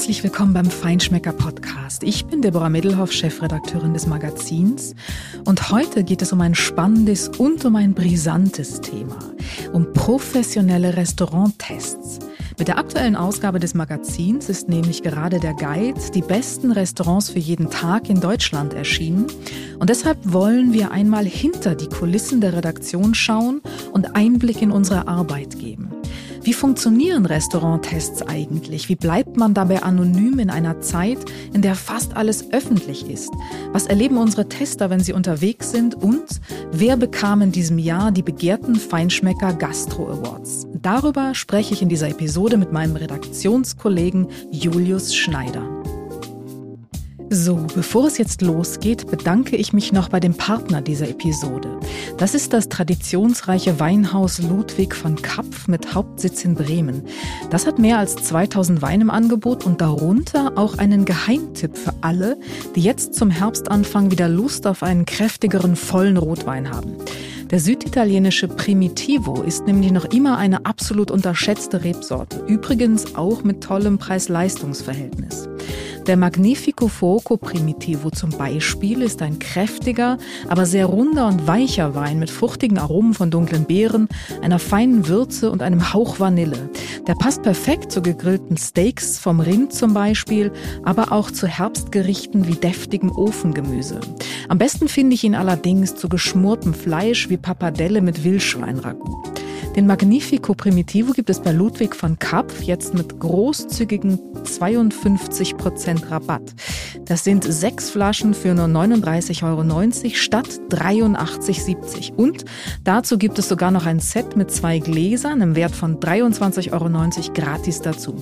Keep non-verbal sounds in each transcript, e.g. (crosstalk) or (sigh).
Herzlich willkommen beim Feinschmecker Podcast. Ich bin Deborah Middelhoff, Chefredakteurin des Magazins. Und heute geht es um ein spannendes und um ein brisantes Thema. Um professionelle Restauranttests. Mit der aktuellen Ausgabe des Magazins ist nämlich gerade der Guide Die besten Restaurants für jeden Tag in Deutschland erschienen. Und deshalb wollen wir einmal hinter die Kulissen der Redaktion schauen und Einblick in unsere Arbeit geben. Wie funktionieren Restauranttests eigentlich? Wie bleibt man dabei anonym in einer Zeit, in der fast alles öffentlich ist? Was erleben unsere Tester, wenn sie unterwegs sind? Und wer bekam in diesem Jahr die begehrten Feinschmecker Gastro Awards? Darüber spreche ich in dieser Episode mit meinem Redaktionskollegen Julius Schneider. So, bevor es jetzt losgeht, bedanke ich mich noch bei dem Partner dieser Episode. Das ist das traditionsreiche Weinhaus Ludwig von Kapf mit Hauptsitz in Bremen. Das hat mehr als 2000 Weine im Angebot und darunter auch einen Geheimtipp für alle, die jetzt zum Herbstanfang wieder Lust auf einen kräftigeren, vollen Rotwein haben. Der süditalienische Primitivo ist nämlich noch immer eine absolut unterschätzte Rebsorte. Übrigens auch mit tollem Preis-Leistungs-Verhältnis. Der Magnifico Fuoco Primitivo zum Beispiel ist ein kräftiger, aber sehr runder und weicher Wein mit fruchtigen Aromen von dunklen Beeren, einer feinen Würze und einem Hauch Vanille. Der passt perfekt zu gegrillten Steaks vom Rind zum Beispiel, aber auch zu Herbstgerichten wie deftigem Ofengemüse. Am besten finde ich ihn allerdings zu geschmortem Fleisch wie Pappardelle mit Wildschweinragout. Den Magnifico Primitivo gibt es bei Ludwig von Kapf jetzt mit großzügigen 52% Rabatt. Das sind sechs Flaschen für nur 39,90 Euro statt 83,70 Und dazu gibt es sogar noch ein Set mit zwei Gläsern im Wert von 23,90 Euro gratis dazu.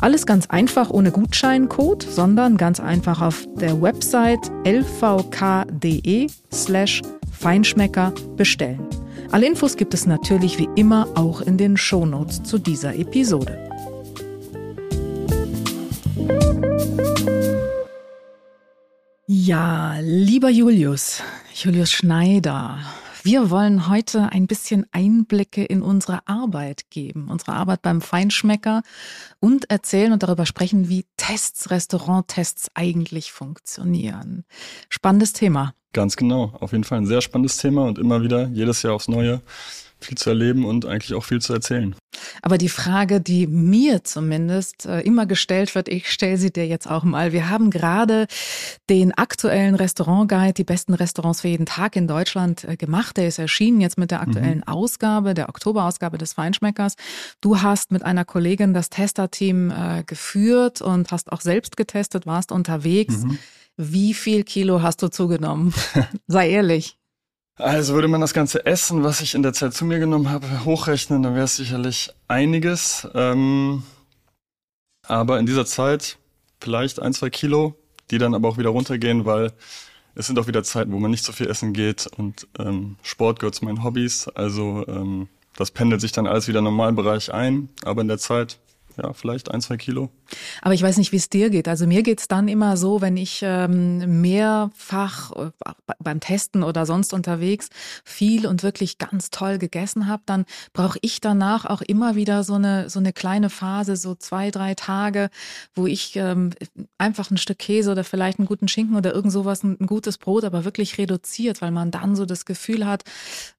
Alles ganz einfach ohne Gutscheincode, sondern ganz einfach auf der Website lvk.de slash Feinschmecker bestellen. Alle Infos gibt es natürlich wie immer auch in den Shownotes zu dieser Episode. Ja, lieber Julius, Julius Schneider, wir wollen heute ein bisschen Einblicke in unsere Arbeit geben, unsere Arbeit beim Feinschmecker und erzählen und darüber sprechen, wie Tests, Restauranttests eigentlich funktionieren. Spannendes Thema. Ganz genau, auf jeden Fall ein sehr spannendes Thema und immer wieder jedes Jahr aufs Neue viel zu erleben und eigentlich auch viel zu erzählen. Aber die Frage, die mir zumindest äh, immer gestellt wird, ich stelle sie dir jetzt auch mal. Wir haben gerade den aktuellen Restaurantguide, die besten Restaurants für jeden Tag in Deutschland äh, gemacht. Der ist erschienen jetzt mit der aktuellen mhm. Ausgabe, der Oktoberausgabe des Feinschmeckers. Du hast mit einer Kollegin das Testerteam äh, geführt und hast auch selbst getestet, warst unterwegs. Mhm. Wie viel Kilo hast du zugenommen? (laughs) Sei ehrlich. Also würde man das ganze Essen, was ich in der Zeit zu mir genommen habe, hochrechnen, dann wäre es sicherlich einiges. Ähm, aber in dieser Zeit vielleicht ein, zwei Kilo, die dann aber auch wieder runtergehen, weil es sind auch wieder Zeiten, wo man nicht so viel essen geht und ähm, Sport gehört zu meinen Hobbys. Also ähm, das pendelt sich dann alles wieder im Normalbereich ein. Aber in der Zeit ja, vielleicht ein, zwei Kilo. Aber ich weiß nicht, wie es dir geht. Also mir geht's dann immer so, wenn ich ähm, mehrfach äh, beim Testen oder sonst unterwegs viel und wirklich ganz toll gegessen habe, dann brauche ich danach auch immer wieder so eine, so eine kleine Phase, so zwei, drei Tage, wo ich ähm, einfach ein Stück Käse oder vielleicht einen guten Schinken oder irgend sowas, ein, ein gutes Brot, aber wirklich reduziert, weil man dann so das Gefühl hat,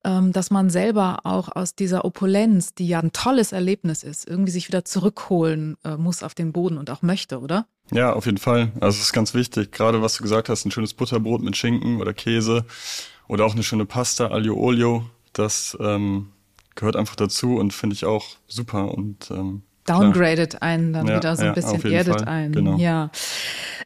ähm, dass man selber auch aus dieser Opulenz, die ja ein tolles Erlebnis ist, irgendwie sich wieder zurückholen äh, muss auf den Boden und auch möchte, oder? Ja, auf jeden Fall. Also es ist ganz wichtig. Gerade was du gesagt hast, ein schönes Butterbrot mit Schinken oder Käse oder auch eine schöne Pasta, Aglio Olio, das ähm, gehört einfach dazu und finde ich auch super. Und ähm, downgradet einen dann ja, wieder so ein ja, bisschen, erdet Fall. einen. Genau. Ja.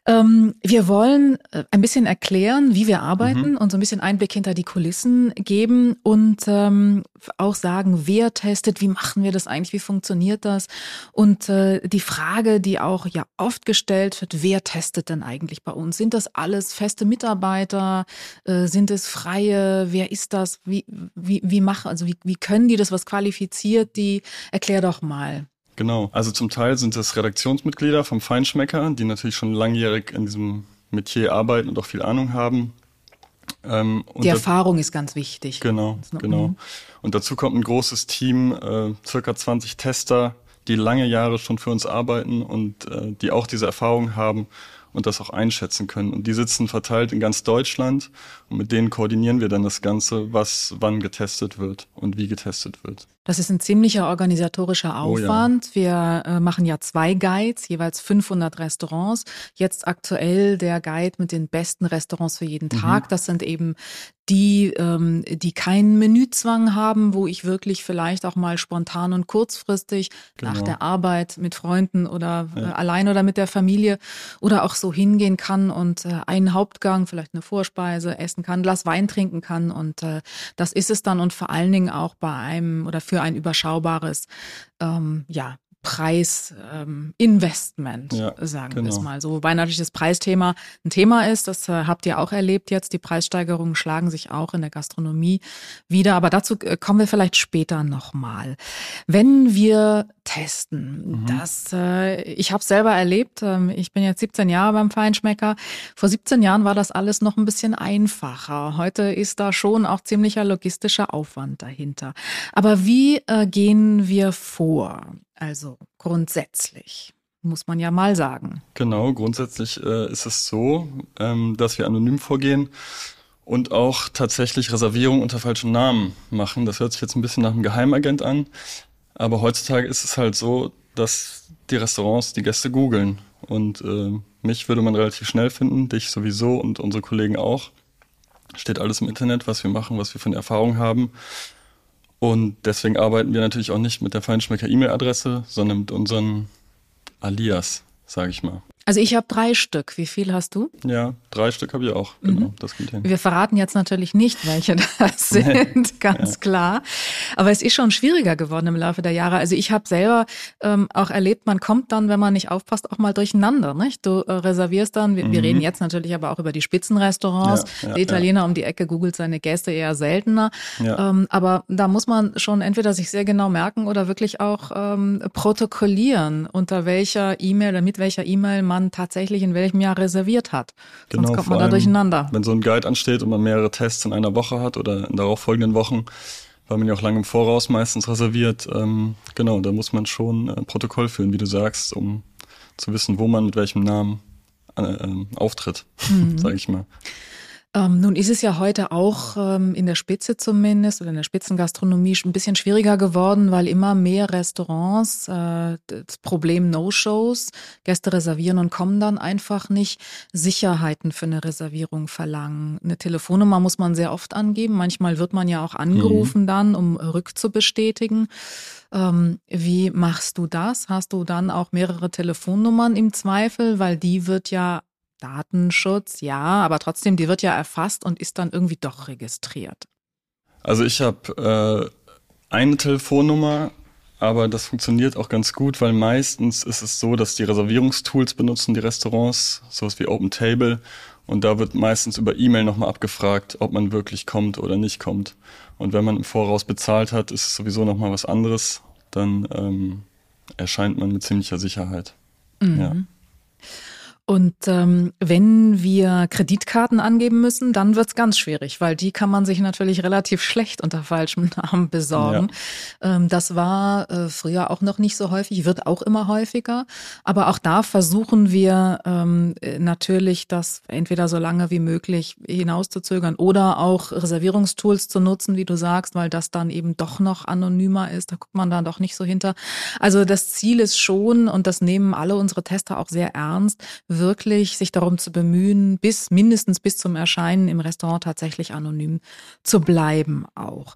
Ähm, wir wollen äh, ein bisschen erklären, wie wir arbeiten mhm. und so ein bisschen Einblick hinter die Kulissen geben und ähm, auch sagen, wer testet, wie machen wir das eigentlich, wie funktioniert das? Und äh, die Frage, die auch ja oft gestellt wird, wer testet denn eigentlich bei uns? Sind das alles feste Mitarbeiter? Äh, sind es freie? Wer ist das? Wie, wie, wie machen, also wie, wie können die das? Was qualifiziert die? Erklär doch mal. Genau. Also zum Teil sind es Redaktionsmitglieder vom Feinschmecker, die natürlich schon langjährig in diesem Metier arbeiten und auch viel Ahnung haben. Ähm, die Erfahrung ist ganz wichtig. Genau, genau. Und dazu kommt ein großes Team, äh, circa 20 Tester, die lange Jahre schon für uns arbeiten und äh, die auch diese Erfahrung haben und das auch einschätzen können. Und die sitzen verteilt in ganz Deutschland und mit denen koordinieren wir dann das Ganze, was wann getestet wird und wie getestet wird. Das ist ein ziemlicher organisatorischer Aufwand. Oh ja. Wir äh, machen ja zwei Guides, jeweils 500 Restaurants. Jetzt aktuell der Guide mit den besten Restaurants für jeden Tag. Mhm. Das sind eben die, ähm, die keinen Menüzwang haben, wo ich wirklich vielleicht auch mal spontan und kurzfristig genau. nach der Arbeit mit Freunden oder ja. äh, allein oder mit der Familie oder auch so hingehen kann und äh, einen Hauptgang, vielleicht eine Vorspeise essen kann, Glas Wein trinken kann und äh, das ist es dann und vor allen Dingen auch bei einem oder für ein überschaubares ähm, ja, Preisinvestment, ähm, ja, sagen genau. wir es genau. mal so. Wobei natürlich das Preisthema ein Thema ist, das äh, habt ihr auch erlebt jetzt. Die Preissteigerungen schlagen sich auch in der Gastronomie wieder, aber dazu äh, kommen wir vielleicht später nochmal. Wenn wir testen, mhm. das, äh, ich habe selber erlebt, ähm, ich bin jetzt 17 Jahre beim Feinschmecker. Vor 17 Jahren war das alles noch ein bisschen einfacher. Heute ist da schon auch ziemlicher logistischer Aufwand dahinter. Aber wie äh, gehen wir vor? Also grundsätzlich muss man ja mal sagen. Genau, grundsätzlich äh, ist es so, ähm, dass wir anonym vorgehen und auch tatsächlich Reservierungen unter falschem Namen machen. Das hört sich jetzt ein bisschen nach einem Geheimagent an, aber heutzutage ist es halt so, dass die Restaurants die Gäste googeln und äh, mich würde man relativ schnell finden, dich sowieso und unsere Kollegen auch. Steht alles im Internet, was wir machen, was wir eine Erfahrung haben. Und deswegen arbeiten wir natürlich auch nicht mit der Feinschmecker E-Mail-Adresse, sondern mit unseren Alias, sage ich mal. Also ich habe drei Stück. Wie viel hast du? Ja, drei Stück habe ich auch. Genau, mhm. das geht hin. Wir verraten jetzt natürlich nicht, welche das (laughs) sind, nee. ganz ja. klar. Aber es ist schon schwieriger geworden im Laufe der Jahre. Also ich habe selber ähm, auch erlebt, man kommt dann, wenn man nicht aufpasst, auch mal durcheinander. Nicht? Du äh, reservierst dann, wir, mhm. wir, reden jetzt natürlich aber auch über die Spitzenrestaurants. Ja, ja, Der Italiener um die Ecke googelt seine Gäste eher seltener. Ähm, aber da muss man schon entweder sich sehr genau merken oder wirklich auch ähm, protokollieren, unter welcher E-Mail oder mit welcher E-Mail man man tatsächlich in welchem Jahr reserviert hat. Genau, Sonst kommt man da durcheinander. Wenn so ein Guide ansteht und man mehrere Tests in einer Woche hat oder in darauffolgenden Wochen, weil man ja auch lange im Voraus meistens reserviert, ähm, genau, da muss man schon äh, Protokoll führen, wie du sagst, um zu wissen, wo man mit welchem Namen äh, äh, auftritt, mhm. (laughs) sage ich mal. Ähm, nun ist es ja heute auch ähm, in der Spitze zumindest oder in der Spitzengastronomie ein bisschen schwieriger geworden, weil immer mehr Restaurants äh, das Problem No-Shows, Gäste reservieren und kommen dann einfach nicht, Sicherheiten für eine Reservierung verlangen. Eine Telefonnummer muss man sehr oft angeben. Manchmal wird man ja auch angerufen mhm. dann, um rückzubestätigen. Ähm, wie machst du das? Hast du dann auch mehrere Telefonnummern im Zweifel? Weil die wird ja Datenschutz, ja, aber trotzdem, die wird ja erfasst und ist dann irgendwie doch registriert. Also ich habe äh, eine Telefonnummer, aber das funktioniert auch ganz gut, weil meistens ist es so, dass die Reservierungstools benutzen die Restaurants, sowas wie Open Table, und da wird meistens über E-Mail nochmal abgefragt, ob man wirklich kommt oder nicht kommt. Und wenn man im Voraus bezahlt hat, ist es sowieso nochmal was anderes. Dann ähm, erscheint man mit ziemlicher Sicherheit. Mhm. Ja. Und ähm, wenn wir Kreditkarten angeben müssen, dann wird's ganz schwierig, weil die kann man sich natürlich relativ schlecht unter falschem (laughs) Namen besorgen. Ja. Ähm, das war äh, früher auch noch nicht so häufig, wird auch immer häufiger. Aber auch da versuchen wir ähm, natürlich, das entweder so lange wie möglich hinauszuzögern oder auch Reservierungstools zu nutzen, wie du sagst, weil das dann eben doch noch anonymer ist. Da guckt man dann doch nicht so hinter. Also das Ziel ist schon, und das nehmen alle unsere Tester auch sehr ernst, wirklich sich darum zu bemühen, bis mindestens bis zum Erscheinen im Restaurant tatsächlich anonym zu bleiben auch.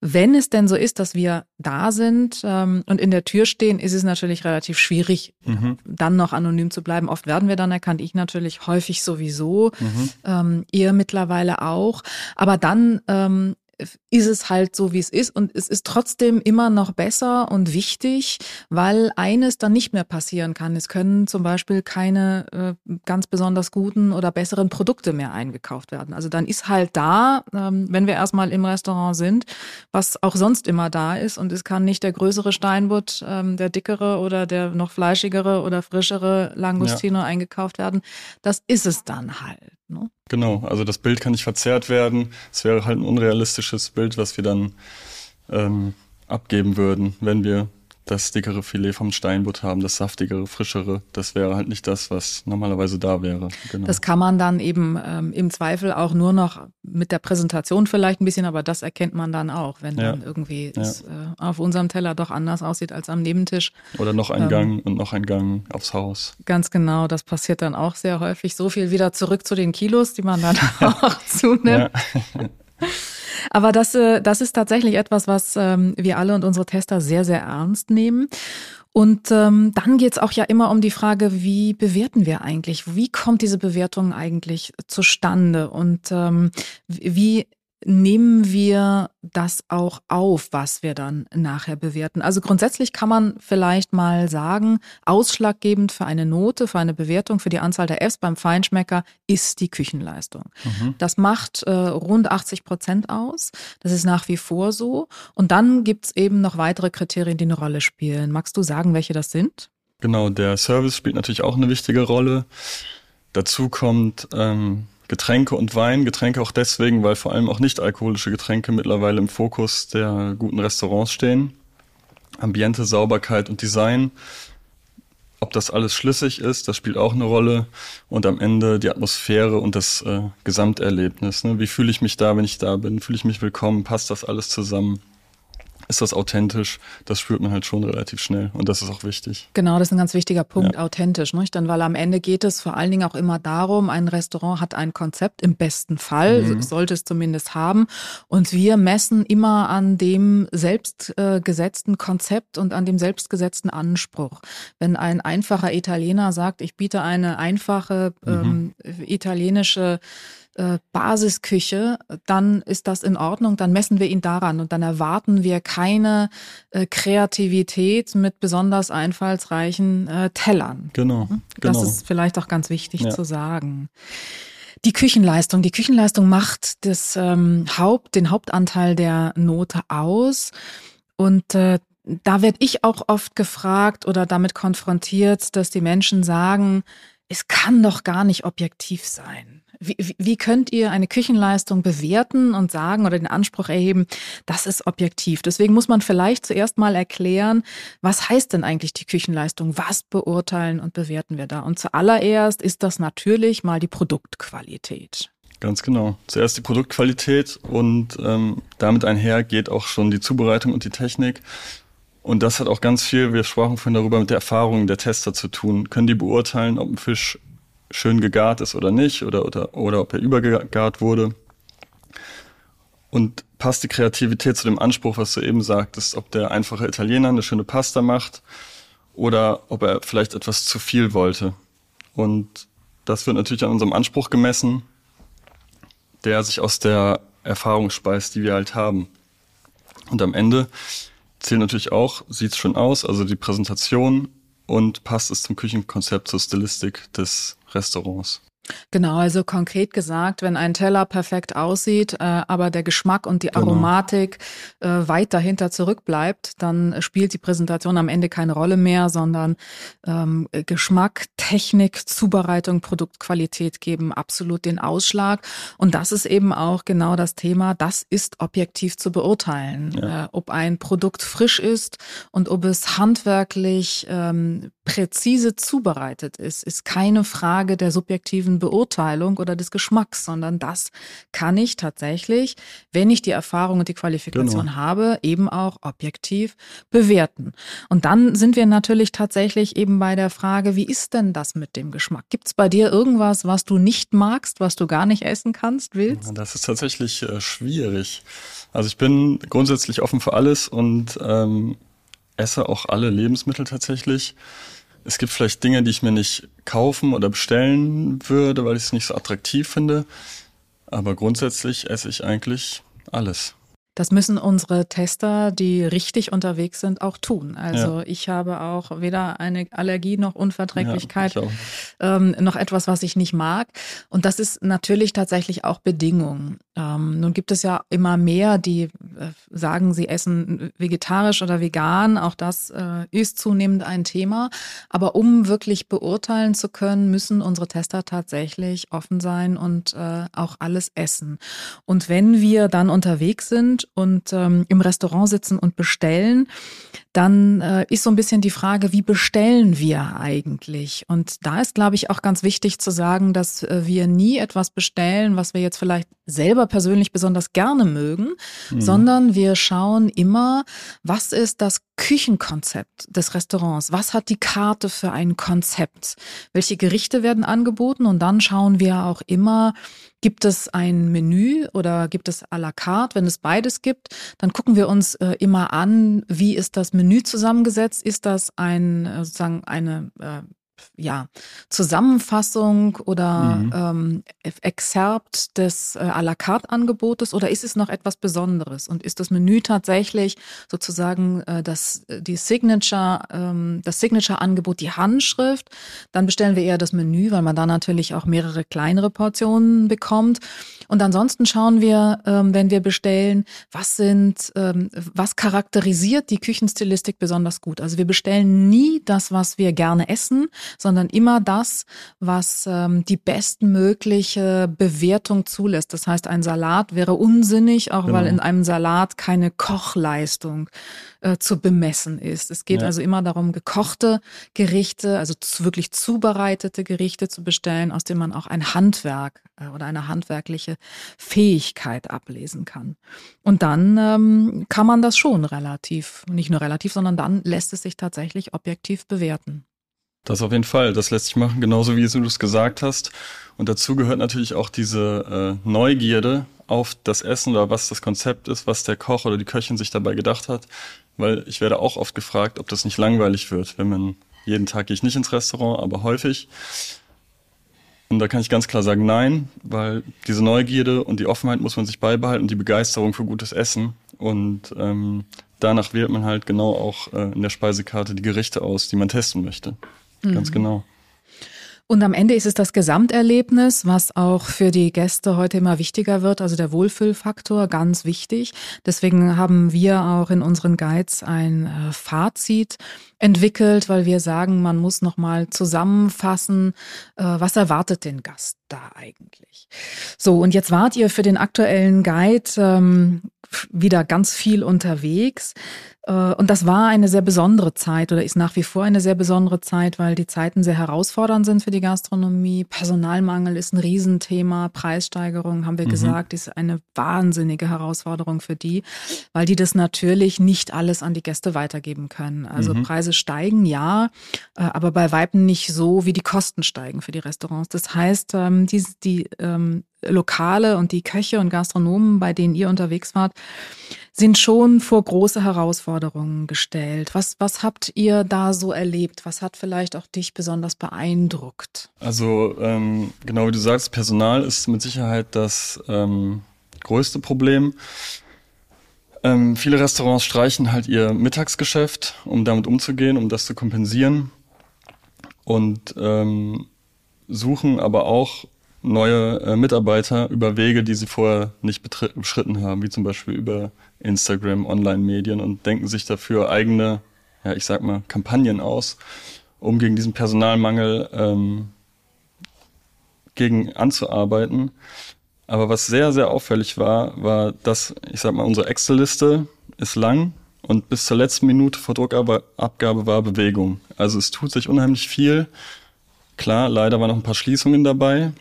Wenn es denn so ist, dass wir da sind ähm, und in der Tür stehen, ist es natürlich relativ schwierig, mhm. dann noch anonym zu bleiben. Oft werden wir dann erkannt, ich natürlich häufig sowieso, mhm. ähm, ihr mittlerweile auch. Aber dann ähm, ist es halt so, wie es ist. Und es ist trotzdem immer noch besser und wichtig, weil eines dann nicht mehr passieren kann. Es können zum Beispiel keine äh, ganz besonders guten oder besseren Produkte mehr eingekauft werden. Also dann ist halt da, ähm, wenn wir erstmal im Restaurant sind, was auch sonst immer da ist. Und es kann nicht der größere Steinbutt, ähm, der dickere oder der noch fleischigere oder frischere Langustino ja. eingekauft werden. Das ist es dann halt. Ne? Genau, also das Bild kann nicht verzerrt werden. Es wäre halt ein unrealistisches Bild, was wir dann ähm, abgeben würden, wenn wir das dickere Filet vom Steinbutt haben, das saftigere, frischere. Das wäre halt nicht das, was normalerweise da wäre. Genau. Das kann man dann eben ähm, im Zweifel auch nur noch mit der Präsentation vielleicht ein bisschen, aber das erkennt man dann auch, wenn ja. dann irgendwie ja. es äh, auf unserem Teller doch anders aussieht als am Nebentisch. Oder noch ein ähm, Gang und noch ein Gang aufs Haus. Ganz genau, das passiert dann auch sehr häufig. So viel wieder zurück zu den Kilos, die man dann (laughs) auch zunimmt. (laughs) Aber das, äh, das ist tatsächlich etwas, was ähm, wir alle und unsere Tester sehr, sehr ernst nehmen. Und ähm, dann geht's auch ja immer um die Frage, wie bewerten wir eigentlich? Wie kommt diese Bewertung eigentlich zustande? Und ähm, wie nehmen wir das auch auf, was wir dann nachher bewerten. Also grundsätzlich kann man vielleicht mal sagen, ausschlaggebend für eine Note, für eine Bewertung, für die Anzahl der Fs beim Feinschmecker ist die Küchenleistung. Mhm. Das macht äh, rund 80 Prozent aus. Das ist nach wie vor so. Und dann gibt's eben noch weitere Kriterien, die eine Rolle spielen. Magst du sagen, welche das sind? Genau, der Service spielt natürlich auch eine wichtige Rolle. Dazu kommt ähm, Getränke und Wein. Getränke auch deswegen, weil vor allem auch nicht alkoholische Getränke mittlerweile im Fokus der guten Restaurants stehen. Ambiente, Sauberkeit und Design. Ob das alles schlüssig ist, das spielt auch eine Rolle. Und am Ende die Atmosphäre und das äh, Gesamterlebnis. Ne? Wie fühle ich mich da, wenn ich da bin? Fühle ich mich willkommen? Passt das alles zusammen? Ist das authentisch? Das spürt man halt schon relativ schnell und das ist auch wichtig. Genau, das ist ein ganz wichtiger Punkt, ja. authentisch. Nicht? Dann, weil am Ende geht es vor allen Dingen auch immer darum, ein Restaurant hat ein Konzept, im besten Fall, mhm. sollte es zumindest haben. Und wir messen immer an dem selbst äh, Konzept und an dem selbstgesetzten Anspruch. Wenn ein einfacher Italiener sagt, ich biete eine einfache mhm. ähm, italienische äh, Basisküche, dann ist das in Ordnung, dann messen wir ihn daran und dann erwarten wir keine äh, Kreativität mit besonders einfallsreichen äh, Tellern. Genau, hm? Das genau. ist vielleicht auch ganz wichtig ja. zu sagen. Die Küchenleistung. Die Küchenleistung macht das, ähm, Haupt, den Hauptanteil der Note aus. Und äh, da werde ich auch oft gefragt oder damit konfrontiert, dass die Menschen sagen, es kann doch gar nicht objektiv sein. Wie, wie könnt ihr eine Küchenleistung bewerten und sagen oder den Anspruch erheben, das ist objektiv? Deswegen muss man vielleicht zuerst mal erklären, was heißt denn eigentlich die Küchenleistung? Was beurteilen und bewerten wir da? Und zuallererst ist das natürlich mal die Produktqualität. Ganz genau. Zuerst die Produktqualität und ähm, damit einher geht auch schon die Zubereitung und die Technik. Und das hat auch ganz viel, wir sprachen vorhin darüber, mit der Erfahrung der Tester zu tun. Können die beurteilen, ob ein Fisch schön gegart ist oder nicht oder, oder, oder ob er übergegart wurde. Und passt die Kreativität zu dem Anspruch, was du eben sagtest, ob der einfache Italiener eine schöne Pasta macht oder ob er vielleicht etwas zu viel wollte. Und das wird natürlich an unserem Anspruch gemessen, der sich aus der Erfahrung speist, die wir halt haben. Und am Ende zählt natürlich auch, sieht's schön aus, also die Präsentation und passt es zum Küchenkonzept, zur Stilistik des Restaurants. Genau, also konkret gesagt, wenn ein Teller perfekt aussieht, äh, aber der Geschmack und die genau. Aromatik genau. äh, weit dahinter zurückbleibt, dann spielt die Präsentation am Ende keine Rolle mehr, sondern ähm, Geschmack, Technik, Zubereitung, Produktqualität geben absolut den Ausschlag. Und das ist eben auch genau das Thema, das ist objektiv zu beurteilen, ja. äh, ob ein Produkt frisch ist und ob es handwerklich ähm, präzise zubereitet ist, ist keine Frage der subjektiven Beurteilung oder des Geschmacks, sondern das kann ich tatsächlich, wenn ich die Erfahrung und die Qualifikation genau. habe, eben auch objektiv bewerten. Und dann sind wir natürlich tatsächlich eben bei der Frage, wie ist denn das mit dem Geschmack? Gibt es bei dir irgendwas, was du nicht magst, was du gar nicht essen kannst, willst? Das ist tatsächlich äh, schwierig. Also ich bin grundsätzlich offen für alles und ähm, esse auch alle Lebensmittel tatsächlich. Es gibt vielleicht Dinge, die ich mir nicht kaufen oder bestellen würde, weil ich es nicht so attraktiv finde. Aber grundsätzlich esse ich eigentlich alles. Das müssen unsere Tester, die richtig unterwegs sind, auch tun. Also ja. ich habe auch weder eine Allergie noch Unverträglichkeit, ja, ähm, noch etwas, was ich nicht mag. Und das ist natürlich tatsächlich auch Bedingung. Ähm, nun gibt es ja immer mehr, die äh, sagen, sie essen vegetarisch oder vegan. Auch das äh, ist zunehmend ein Thema. Aber um wirklich beurteilen zu können, müssen unsere Tester tatsächlich offen sein und äh, auch alles essen. Und wenn wir dann unterwegs sind und ähm, im Restaurant sitzen und bestellen, dann äh, ist so ein bisschen die Frage, wie bestellen wir eigentlich? Und da ist, glaube ich, auch ganz wichtig zu sagen, dass äh, wir nie etwas bestellen, was wir jetzt vielleicht selber persönlich besonders gerne mögen, mhm. sondern wir schauen immer, was ist das Küchenkonzept des Restaurants? Was hat die Karte für ein Konzept? Welche Gerichte werden angeboten? Und dann schauen wir auch immer, Gibt es ein Menü oder gibt es à la carte? Wenn es beides gibt, dann gucken wir uns äh, immer an, wie ist das Menü zusammengesetzt? Ist das ein äh, sozusagen eine äh, ja, Zusammenfassung oder mhm. ähm, Exerpt des äh, à la carte Angebotes oder ist es noch etwas Besonderes? Und ist das Menü tatsächlich sozusagen äh, das, die Signature, ähm, das Signature-Angebot, die Handschrift? Dann bestellen wir eher das Menü, weil man da natürlich auch mehrere kleinere Portionen bekommt. Und ansonsten schauen wir, ähm, wenn wir bestellen, was sind, ähm, was charakterisiert die Küchenstilistik besonders gut. Also wir bestellen nie das, was wir gerne essen, sondern immer das, was ähm, die bestmögliche Bewertung zulässt. Das heißt, ein Salat wäre unsinnig, auch genau. weil in einem Salat keine Kochleistung äh, zu bemessen ist. Es geht ja. also immer darum, gekochte Gerichte, also wirklich zubereitete Gerichte zu bestellen, aus denen man auch ein Handwerk äh, oder eine handwerkliche Fähigkeit ablesen kann. Und dann ähm, kann man das schon relativ, nicht nur relativ, sondern dann lässt es sich tatsächlich objektiv bewerten. Das auf jeden Fall, das lässt sich machen, genauso wie du es gesagt hast. Und dazu gehört natürlich auch diese äh, Neugierde auf das Essen oder was das Konzept ist, was der Koch oder die Köchin sich dabei gedacht hat. Weil ich werde auch oft gefragt, ob das nicht langweilig wird, wenn man jeden Tag gehe ich nicht ins Restaurant, aber häufig. Und da kann ich ganz klar sagen, nein, weil diese Neugierde und die Offenheit muss man sich beibehalten die Begeisterung für gutes Essen. Und ähm, danach wählt man halt genau auch äh, in der Speisekarte die Gerichte aus, die man testen möchte. Ganz mhm. genau. Und am Ende ist es das Gesamterlebnis, was auch für die Gäste heute immer wichtiger wird, also der Wohlfühlfaktor, ganz wichtig. Deswegen haben wir auch in unseren Guides ein äh, Fazit entwickelt, weil wir sagen, man muss nochmal zusammenfassen, äh, was erwartet den Gast da eigentlich. So, und jetzt wart ihr für den aktuellen Guide ähm, wieder ganz viel unterwegs. Äh, und das war eine sehr besondere Zeit oder ist nach wie vor eine sehr besondere Zeit, weil die Zeiten sehr herausfordernd sind für die Gastronomie. Personalmangel ist ein Riesenthema. Preissteigerung, haben wir mhm. gesagt, ist eine wahnsinnige Herausforderung für die, weil die das natürlich nicht alles an die Gäste weitergeben können. Also mhm. Preise steigen, ja, äh, aber bei Weitem nicht so, wie die Kosten steigen für die Restaurants. Das heißt, ähm, die, die ähm, Lokale und die Köche und Gastronomen, bei denen ihr unterwegs wart, sind schon vor große Herausforderungen gestellt. Was, was habt ihr da so erlebt? Was hat vielleicht auch dich besonders beeindruckt? Also ähm, genau wie du sagst, Personal ist mit Sicherheit das ähm, größte Problem. Ähm, viele Restaurants streichen halt ihr Mittagsgeschäft, um damit umzugehen, um das zu kompensieren und ähm, suchen aber auch neue äh, Mitarbeiter über Wege, die sie vorher nicht beschritten haben, wie zum Beispiel über Instagram, Online-Medien und denken sich dafür eigene, ja, ich sag mal, Kampagnen aus, um gegen diesen Personalmangel ähm, gegen anzuarbeiten. Aber was sehr, sehr auffällig war, war, dass, ich sag mal, unsere Excel-Liste ist lang und bis zur letzten Minute vor Druckabgabe war Bewegung. Also es tut sich unheimlich viel. Klar, leider waren noch ein paar Schließungen dabei,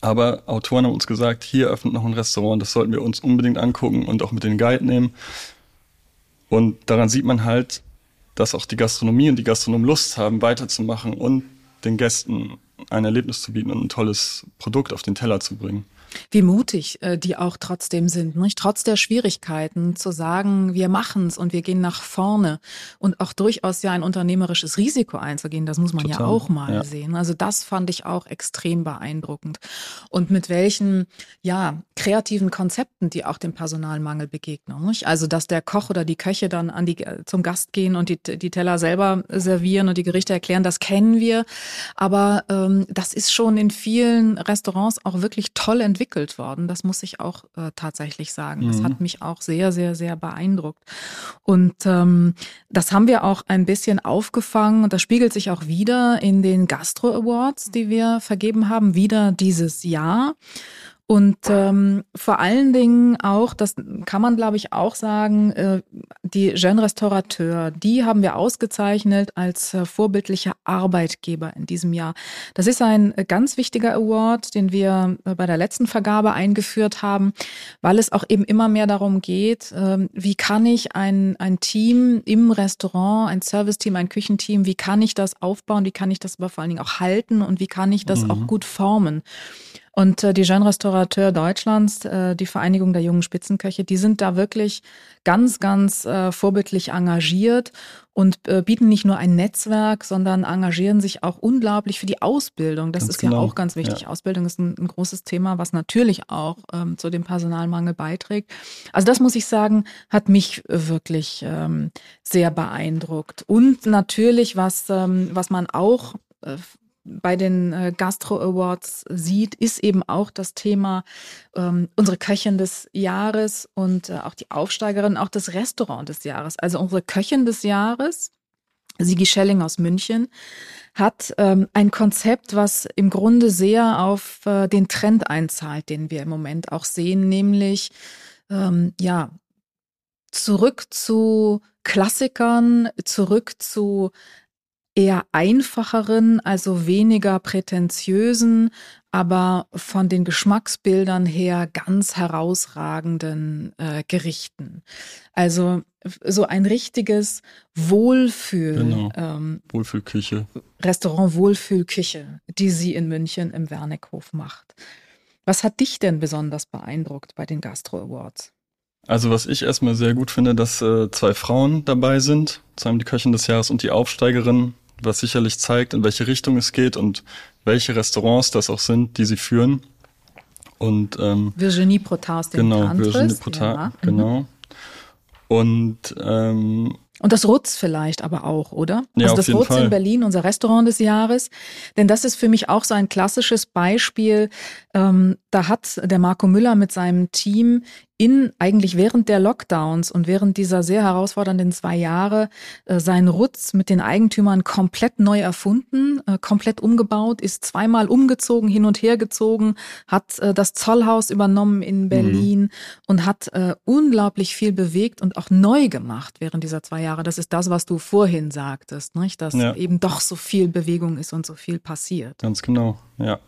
aber Autoren haben uns gesagt, hier öffnet noch ein Restaurant, das sollten wir uns unbedingt angucken und auch mit den Guide nehmen. Und daran sieht man halt, dass auch die Gastronomie und die Gastronomen Lust haben, weiterzumachen und den Gästen ein Erlebnis zu bieten und ein tolles Produkt auf den Teller zu bringen. Wie mutig äh, die auch trotzdem sind, nicht? trotz der Schwierigkeiten zu sagen, wir machen's und wir gehen nach vorne und auch durchaus ja ein unternehmerisches Risiko einzugehen, das muss man Total, ja auch mal ja. sehen. Also das fand ich auch extrem beeindruckend. Und mit welchen, ja, kreativen Konzepten, die auch dem Personalmangel begegnen. Nicht? Also dass der Koch oder die Köche dann an die, zum Gast gehen und die, die Teller selber servieren und die Gerichte erklären, das kennen wir. Aber ähm, das ist schon in vielen Restaurants auch wirklich toll entwickelt entwickelt worden. Das muss ich auch äh, tatsächlich sagen. Das mhm. hat mich auch sehr, sehr, sehr beeindruckt. Und ähm, das haben wir auch ein bisschen aufgefangen und das spiegelt sich auch wieder in den Gastro Awards, die wir vergeben haben, wieder dieses Jahr. Und ähm, vor allen Dingen auch, das kann man glaube ich auch sagen, äh, die Jeune Restaurateur, die haben wir ausgezeichnet als äh, vorbildlicher Arbeitgeber in diesem Jahr. Das ist ein äh, ganz wichtiger Award, den wir äh, bei der letzten Vergabe eingeführt haben, weil es auch eben immer mehr darum geht, äh, wie kann ich ein, ein Team im Restaurant, ein Serviceteam, ein Küchenteam, wie kann ich das aufbauen, wie kann ich das aber vor allen Dingen auch halten und wie kann ich das mhm. auch gut formen. Und äh, die Jeune Restaurateur Deutschlands, äh, die Vereinigung der jungen Spitzenköche, die sind da wirklich ganz, ganz äh, vorbildlich engagiert und äh, bieten nicht nur ein Netzwerk, sondern engagieren sich auch unglaublich für die Ausbildung. Das ganz ist genau. ja auch ganz wichtig. Ja. Ausbildung ist ein, ein, großes Thema, was natürlich auch ähm, zu dem Personalmangel beiträgt. Also das muss ich sagen, hat mich wirklich ähm, sehr beeindruckt. Und natürlich, was, ähm, was man auch äh, bei den äh, Gastro Awards sieht, ist eben auch das Thema ähm, unsere Köchin des Jahres und äh, auch die Aufsteigerin, auch das Restaurant des Jahres. Also unsere Köchin des Jahres, Sigi Schelling aus München, hat ähm, ein Konzept, was im Grunde sehr auf äh, den Trend einzahlt, den wir im Moment auch sehen, nämlich ähm, ja zurück zu Klassikern, zurück zu eher einfacheren, also weniger prätentiösen, aber von den Geschmacksbildern her ganz herausragenden äh, Gerichten. Also so ein richtiges Wohlfühl. Genau. Ähm, Wohlfühlküche. Restaurant Wohlfühlküche, die sie in München im Wernickhof macht. Was hat dich denn besonders beeindruckt bei den Gastro Awards? Also was ich erstmal sehr gut finde, dass äh, zwei Frauen dabei sind, zwar die Köchin des Jahres und die Aufsteigerin, was sicherlich zeigt, in welche Richtung es geht und welche Restaurants das auch sind, die sie führen. Und ähm, Virginie Protas, den genau, Tantris, Virginie Protas, ja. Genau. Und ähm, und das Rutz vielleicht aber auch, oder? Ja, also das Rutz Fall. in Berlin, unser Restaurant des Jahres. Denn das ist für mich auch so ein klassisches Beispiel. Ähm, da hat der Marco Müller mit seinem Team in eigentlich während der Lockdowns und während dieser sehr herausfordernden zwei Jahre äh, seinen Rutz mit den Eigentümern komplett neu erfunden, äh, komplett umgebaut, ist zweimal umgezogen, hin und her gezogen, hat äh, das Zollhaus übernommen in mhm. Berlin mhm. und hat äh, unglaublich viel bewegt und auch neu gemacht während dieser zwei Jahre. Das ist das, was du vorhin sagtest, nicht? dass ja. eben doch so viel Bewegung ist und so viel passiert. Ganz genau, ja.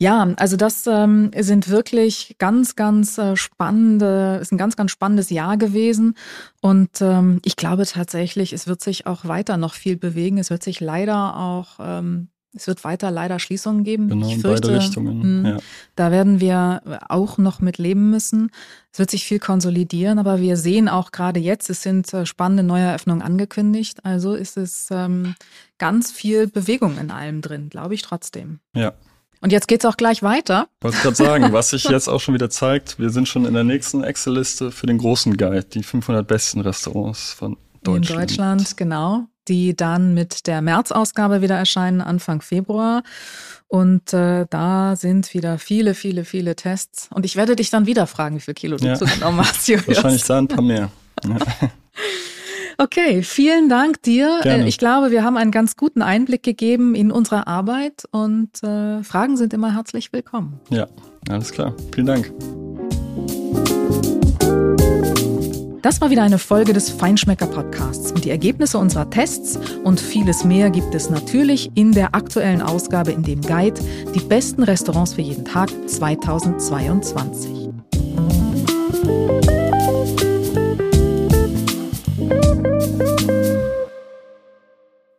Ja, also das ähm, sind wirklich ganz, ganz äh, spannende, ist ein ganz, ganz spannendes Jahr gewesen. Und ähm, ich glaube tatsächlich, es wird sich auch weiter noch viel bewegen. Es wird sich leider auch, ähm, es wird weiter leider Schließungen geben. Genau, ich in fürchte, beide Richtungen. Mh, ja. Da werden wir auch noch mit leben müssen. Es wird sich viel konsolidieren, aber wir sehen auch gerade jetzt, es sind äh, spannende Neueröffnungen angekündigt. Also ist es ähm, ganz viel Bewegung in allem drin, glaube ich trotzdem. Ja, und jetzt geht's auch gleich weiter. Ich wollte gerade sagen, was sich jetzt auch schon wieder zeigt, wir sind schon in der nächsten Excel-Liste für den großen Guide, die 500 besten Restaurants von Deutschland. In Deutschland, genau. Die dann mit der März-Ausgabe wieder erscheinen, Anfang Februar. Und äh, da sind wieder viele, viele, viele Tests. Und ich werde dich dann wieder fragen, wie viel Kilo du ja. zugenommen hast, (laughs) Julius. Wahrscheinlich da ein paar mehr. Ja. (laughs) (laughs) Okay, vielen Dank dir. Gerne. Ich glaube, wir haben einen ganz guten Einblick gegeben in unsere Arbeit und äh, Fragen sind immer herzlich willkommen. Ja, alles klar. Vielen Dank. Das war wieder eine Folge des Feinschmecker Podcasts und die Ergebnisse unserer Tests und vieles mehr gibt es natürlich in der aktuellen Ausgabe in dem Guide Die besten Restaurants für jeden Tag 2022.